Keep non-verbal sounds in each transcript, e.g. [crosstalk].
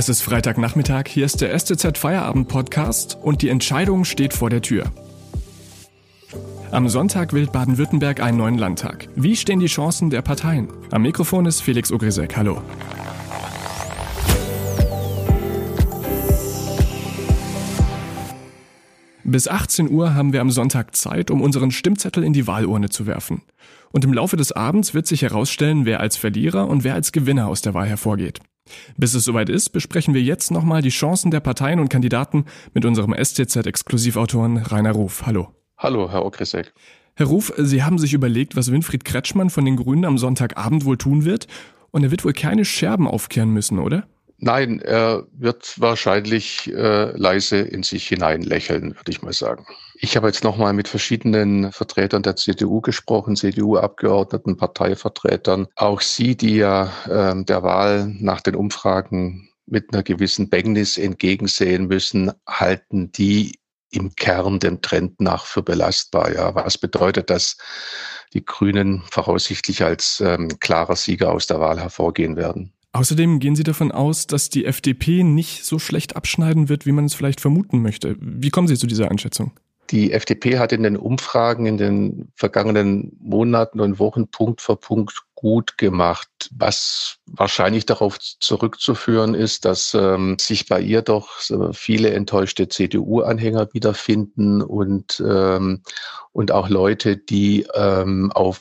Es ist Freitagnachmittag, hier ist der STZ Feierabend Podcast und die Entscheidung steht vor der Tür. Am Sonntag wählt Baden-Württemberg einen neuen Landtag. Wie stehen die Chancen der Parteien? Am Mikrofon ist Felix Ogrisek. Hallo. Bis 18 Uhr haben wir am Sonntag Zeit, um unseren Stimmzettel in die Wahlurne zu werfen. Und im Laufe des Abends wird sich herausstellen, wer als Verlierer und wer als Gewinner aus der Wahl hervorgeht. Bis es soweit ist, besprechen wir jetzt nochmal die Chancen der Parteien und Kandidaten mit unserem STZ-Exklusivautoren Rainer Ruf. Hallo. Hallo, Herr Okrisek. Herr Ruf, Sie haben sich überlegt, was Winfried Kretschmann von den Grünen am Sonntagabend wohl tun wird. Und er wird wohl keine Scherben aufkehren müssen, oder? Nein, er wird wahrscheinlich äh, leise in sich hinein lächeln, würde ich mal sagen. Ich habe jetzt nochmal mit verschiedenen Vertretern der CDU gesprochen, CDU-Abgeordneten, Parteivertretern. Auch sie, die ja äh, der Wahl nach den Umfragen mit einer gewissen Bängnis entgegensehen müssen, halten die im Kern den Trend nach für belastbar. Ja, was bedeutet dass Die Grünen voraussichtlich als ähm, klarer Sieger aus der Wahl hervorgehen werden. Außerdem gehen Sie davon aus, dass die FDP nicht so schlecht abschneiden wird, wie man es vielleicht vermuten möchte. Wie kommen Sie zu dieser Einschätzung? Die FDP hat in den Umfragen in den vergangenen Monaten und Wochen Punkt für Punkt gut gemacht, was wahrscheinlich darauf zurückzuführen ist, dass ähm, sich bei ihr doch äh, viele enttäuschte CDU-Anhänger wiederfinden und, ähm, und auch Leute, die ähm, auf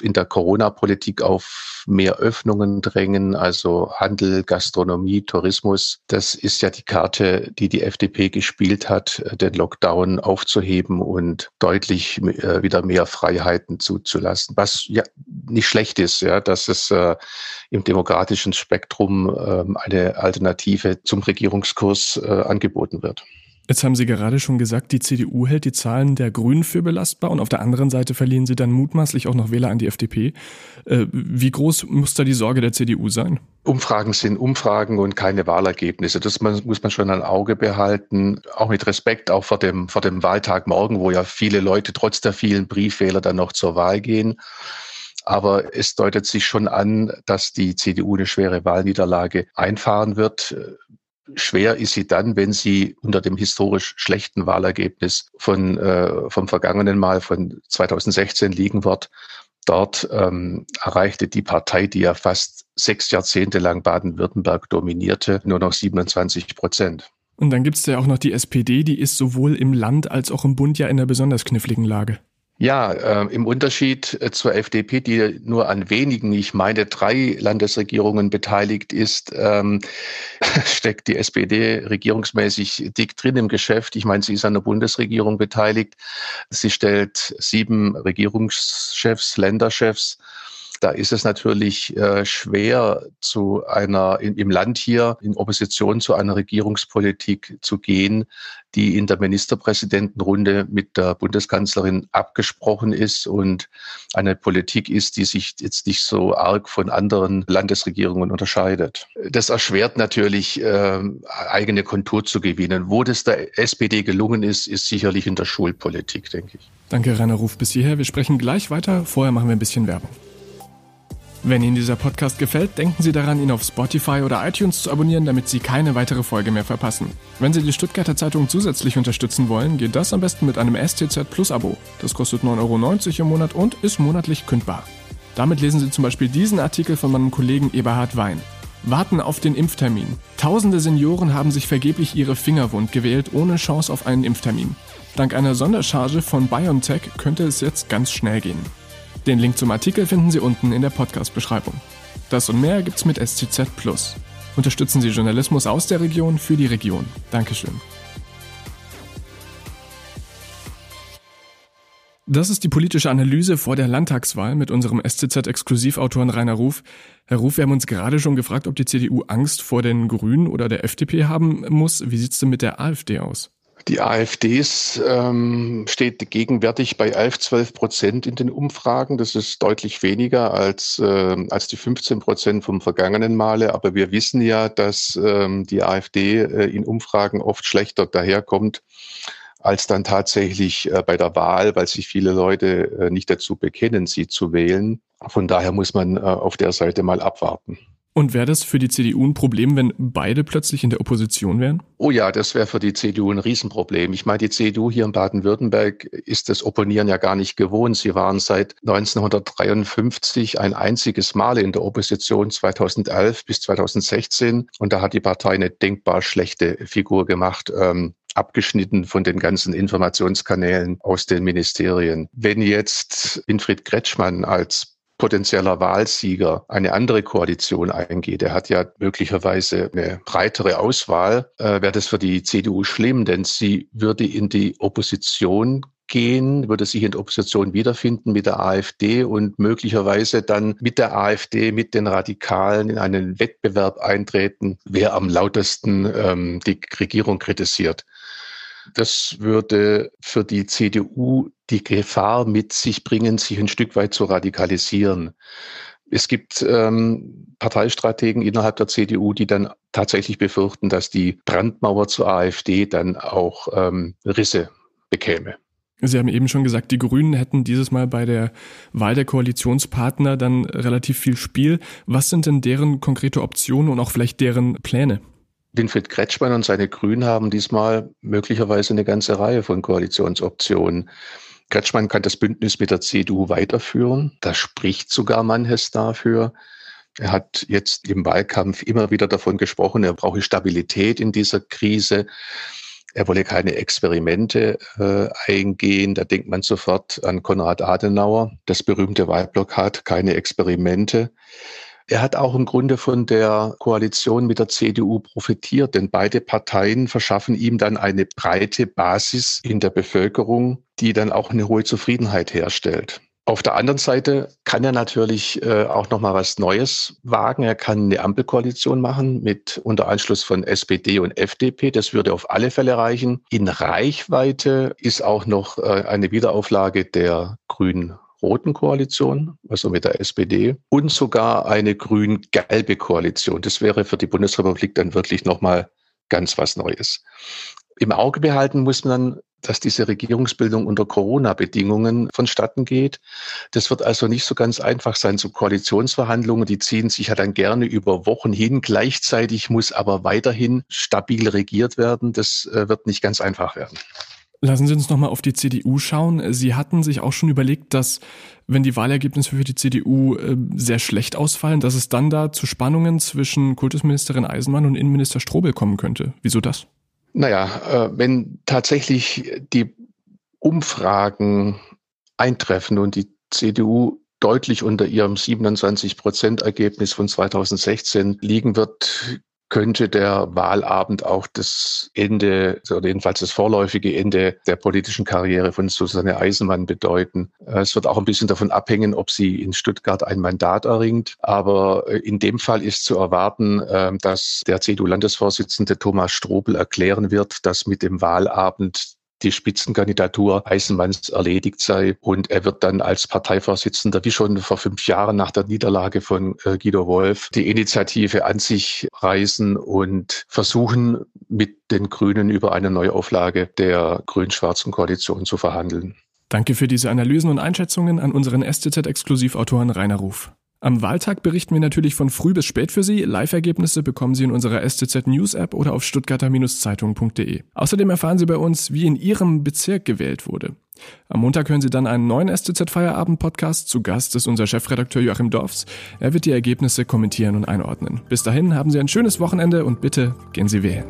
in der Corona-Politik auf mehr Öffnungen drängen, also Handel, Gastronomie, Tourismus. Das ist ja die Karte, die die FDP gespielt hat, den Lockdown aufzuheben und deutlich äh, wieder mehr Freiheiten zuzulassen, was ja nicht schlecht ist, ja, dass es äh, im demokratischen Spektrum äh, eine Alternative zum Regierungskurs äh, angeboten wird. Jetzt haben Sie gerade schon gesagt, die CDU hält die Zahlen der Grünen für belastbar und auf der anderen Seite verlieren Sie dann mutmaßlich auch noch Wähler an die FDP. Äh, wie groß muss da die Sorge der CDU sein? Umfragen sind Umfragen und keine Wahlergebnisse. Das muss man schon ein Auge behalten, auch mit Respekt auch vor dem, vor dem Wahltag morgen, wo ja viele Leute trotz der vielen Briefwähler dann noch zur Wahl gehen. Aber es deutet sich schon an, dass die CDU eine schwere Wahlniederlage einfahren wird. Schwer ist sie dann, wenn sie unter dem historisch schlechten Wahlergebnis von, äh, vom vergangenen Mal von 2016 liegen wird. Dort ähm, erreichte die Partei, die ja fast sechs Jahrzehnte lang Baden-Württemberg dominierte, nur noch 27 Prozent. Und dann gibt es ja auch noch die SPD, die ist sowohl im Land als auch im Bund ja in einer besonders kniffligen Lage. Ja, äh, im Unterschied äh, zur FDP, die nur an wenigen, ich meine drei Landesregierungen beteiligt ist, ähm, [laughs] steckt die SPD regierungsmäßig dick drin im Geschäft. Ich meine, sie ist an der Bundesregierung beteiligt. Sie stellt sieben Regierungschefs, Länderchefs da ist es natürlich äh, schwer, zu einer in, im Land hier in Opposition zu einer Regierungspolitik zu gehen, die in der Ministerpräsidentenrunde mit der Bundeskanzlerin abgesprochen ist und eine Politik ist, die sich jetzt nicht so arg von anderen Landesregierungen unterscheidet. Das erschwert natürlich, äh, eigene Kontur zu gewinnen. Wo das der SPD gelungen ist, ist sicherlich in der Schulpolitik, denke ich. Danke, Rainer Ruf, bis hierher. Wir sprechen gleich weiter. Vorher machen wir ein bisschen Werbung. Wenn Ihnen dieser Podcast gefällt, denken Sie daran, ihn auf Spotify oder iTunes zu abonnieren, damit Sie keine weitere Folge mehr verpassen. Wenn Sie die Stuttgarter Zeitung zusätzlich unterstützen wollen, geht das am besten mit einem STZ Plus Abo. Das kostet 9,90 Euro im Monat und ist monatlich kündbar. Damit lesen Sie zum Beispiel diesen Artikel von meinem Kollegen Eberhard Wein. Warten auf den Impftermin. Tausende Senioren haben sich vergeblich ihre Finger wund gewählt, ohne Chance auf einen Impftermin. Dank einer Sondercharge von BioNTech könnte es jetzt ganz schnell gehen. Den Link zum Artikel finden Sie unten in der Podcast-Beschreibung. Das und mehr gibt's mit SCZ Plus. Unterstützen Sie Journalismus aus der Region für die Region. Dankeschön. Das ist die politische Analyse vor der Landtagswahl mit unserem SCZ-Exklusivautoren Rainer Ruf. Herr Ruf, wir haben uns gerade schon gefragt, ob die CDU Angst vor den Grünen oder der FDP haben muss. Wie sieht's denn mit der AfD aus? Die AfD ähm, steht gegenwärtig bei 11, 12 Prozent in den Umfragen. Das ist deutlich weniger als, äh, als die 15 Prozent vom vergangenen Male. Aber wir wissen ja, dass ähm, die AfD äh, in Umfragen oft schlechter daherkommt als dann tatsächlich äh, bei der Wahl, weil sich viele Leute äh, nicht dazu bekennen, sie zu wählen. Von daher muss man äh, auf der Seite mal abwarten. Und wäre das für die CDU ein Problem, wenn beide plötzlich in der Opposition wären? Oh ja, das wäre für die CDU ein Riesenproblem. Ich meine, die CDU hier in Baden-Württemberg ist das Opponieren ja gar nicht gewohnt. Sie waren seit 1953 ein einziges Mal in der Opposition 2011 bis 2016 und da hat die Partei eine denkbar schlechte Figur gemacht. Ähm, abgeschnitten von den ganzen Informationskanälen aus den Ministerien. Wenn jetzt Winfried Kretschmann als potenzieller Wahlsieger eine andere Koalition eingeht, er hat ja möglicherweise eine breitere Auswahl, äh, wäre das für die CDU schlimm, denn sie würde in die Opposition gehen, würde sich in der Opposition wiederfinden mit der AfD und möglicherweise dann mit der AfD, mit den Radikalen in einen Wettbewerb eintreten, wer am lautesten ähm, die Regierung kritisiert. Das würde für die CDU die Gefahr mit sich bringen, sich ein Stück weit zu radikalisieren. Es gibt ähm, Parteistrategen innerhalb der CDU, die dann tatsächlich befürchten, dass die Brandmauer zur AfD dann auch ähm, Risse bekäme. Sie haben eben schon gesagt, die Grünen hätten dieses Mal bei der Wahl der Koalitionspartner dann relativ viel Spiel. Was sind denn deren konkrete Optionen und auch vielleicht deren Pläne? Winfried Kretschmann und seine Grünen haben diesmal möglicherweise eine ganze Reihe von Koalitionsoptionen. Kretschmann kann das Bündnis mit der CDU weiterführen. Da spricht sogar manches dafür. Er hat jetzt im Wahlkampf immer wieder davon gesprochen, er brauche Stabilität in dieser Krise. Er wolle keine Experimente äh, eingehen. Da denkt man sofort an Konrad Adenauer. Das berühmte Wahlblock hat keine Experimente. Er hat auch im Grunde von der Koalition mit der CDU profitiert, denn beide Parteien verschaffen ihm dann eine breite Basis in der Bevölkerung, die dann auch eine hohe Zufriedenheit herstellt. Auf der anderen Seite kann er natürlich äh, auch noch mal was Neues wagen. Er kann eine Ampelkoalition machen mit unter Anschluss von SPD und FDP. Das würde auf alle Fälle reichen. In Reichweite ist auch noch äh, eine Wiederauflage der Grünen roten Koalition, also mit der SPD, und sogar eine grün-gelbe Koalition. Das wäre für die Bundesrepublik dann wirklich nochmal ganz was Neues. Im Auge behalten muss man, dass diese Regierungsbildung unter Corona-Bedingungen vonstatten geht. Das wird also nicht so ganz einfach sein. So Koalitionsverhandlungen, die ziehen sich ja dann gerne über Wochen hin. Gleichzeitig muss aber weiterhin stabil regiert werden. Das äh, wird nicht ganz einfach werden. Lassen Sie uns nochmal auf die CDU schauen. Sie hatten sich auch schon überlegt, dass wenn die Wahlergebnisse für die CDU äh, sehr schlecht ausfallen, dass es dann da zu Spannungen zwischen Kultusministerin Eisenmann und Innenminister Strobel kommen könnte. Wieso das? Naja, äh, wenn tatsächlich die Umfragen eintreffen und die CDU deutlich unter ihrem 27 Prozent Ergebnis von 2016 liegen wird, könnte der Wahlabend auch das Ende oder jedenfalls das vorläufige Ende der politischen Karriere von Susanne Eisenmann bedeuten. Es wird auch ein bisschen davon abhängen, ob sie in Stuttgart ein Mandat erringt. Aber äh, in dem Fall ist zu erwarten, ähm, dass der CDU-Landesvorsitzende Thomas Strobel erklären wird, dass mit dem Wahlabend die Spitzenkandidatur Eisenmanns erledigt sei. Und er wird dann als Parteivorsitzender, wie schon vor fünf Jahren nach der Niederlage von äh, Guido Wolf, die Initiative an sich reißen und versuchen, mit den Grünen über eine Neuauflage der grün-schwarzen Koalition zu verhandeln. Danke für diese Analysen und Einschätzungen an unseren STZ-Exklusivautoren Rainer Ruf. Am Wahltag berichten wir natürlich von früh bis spät für Sie. Live-Ergebnisse bekommen Sie in unserer STZ News App oder auf stuttgarter-zeitung.de. Außerdem erfahren Sie bei uns, wie in Ihrem Bezirk gewählt wurde. Am Montag hören Sie dann einen neuen STZ Feierabend Podcast. Zu Gast ist unser Chefredakteur Joachim Dorfs. Er wird die Ergebnisse kommentieren und einordnen. Bis dahin haben Sie ein schönes Wochenende und bitte gehen Sie wählen.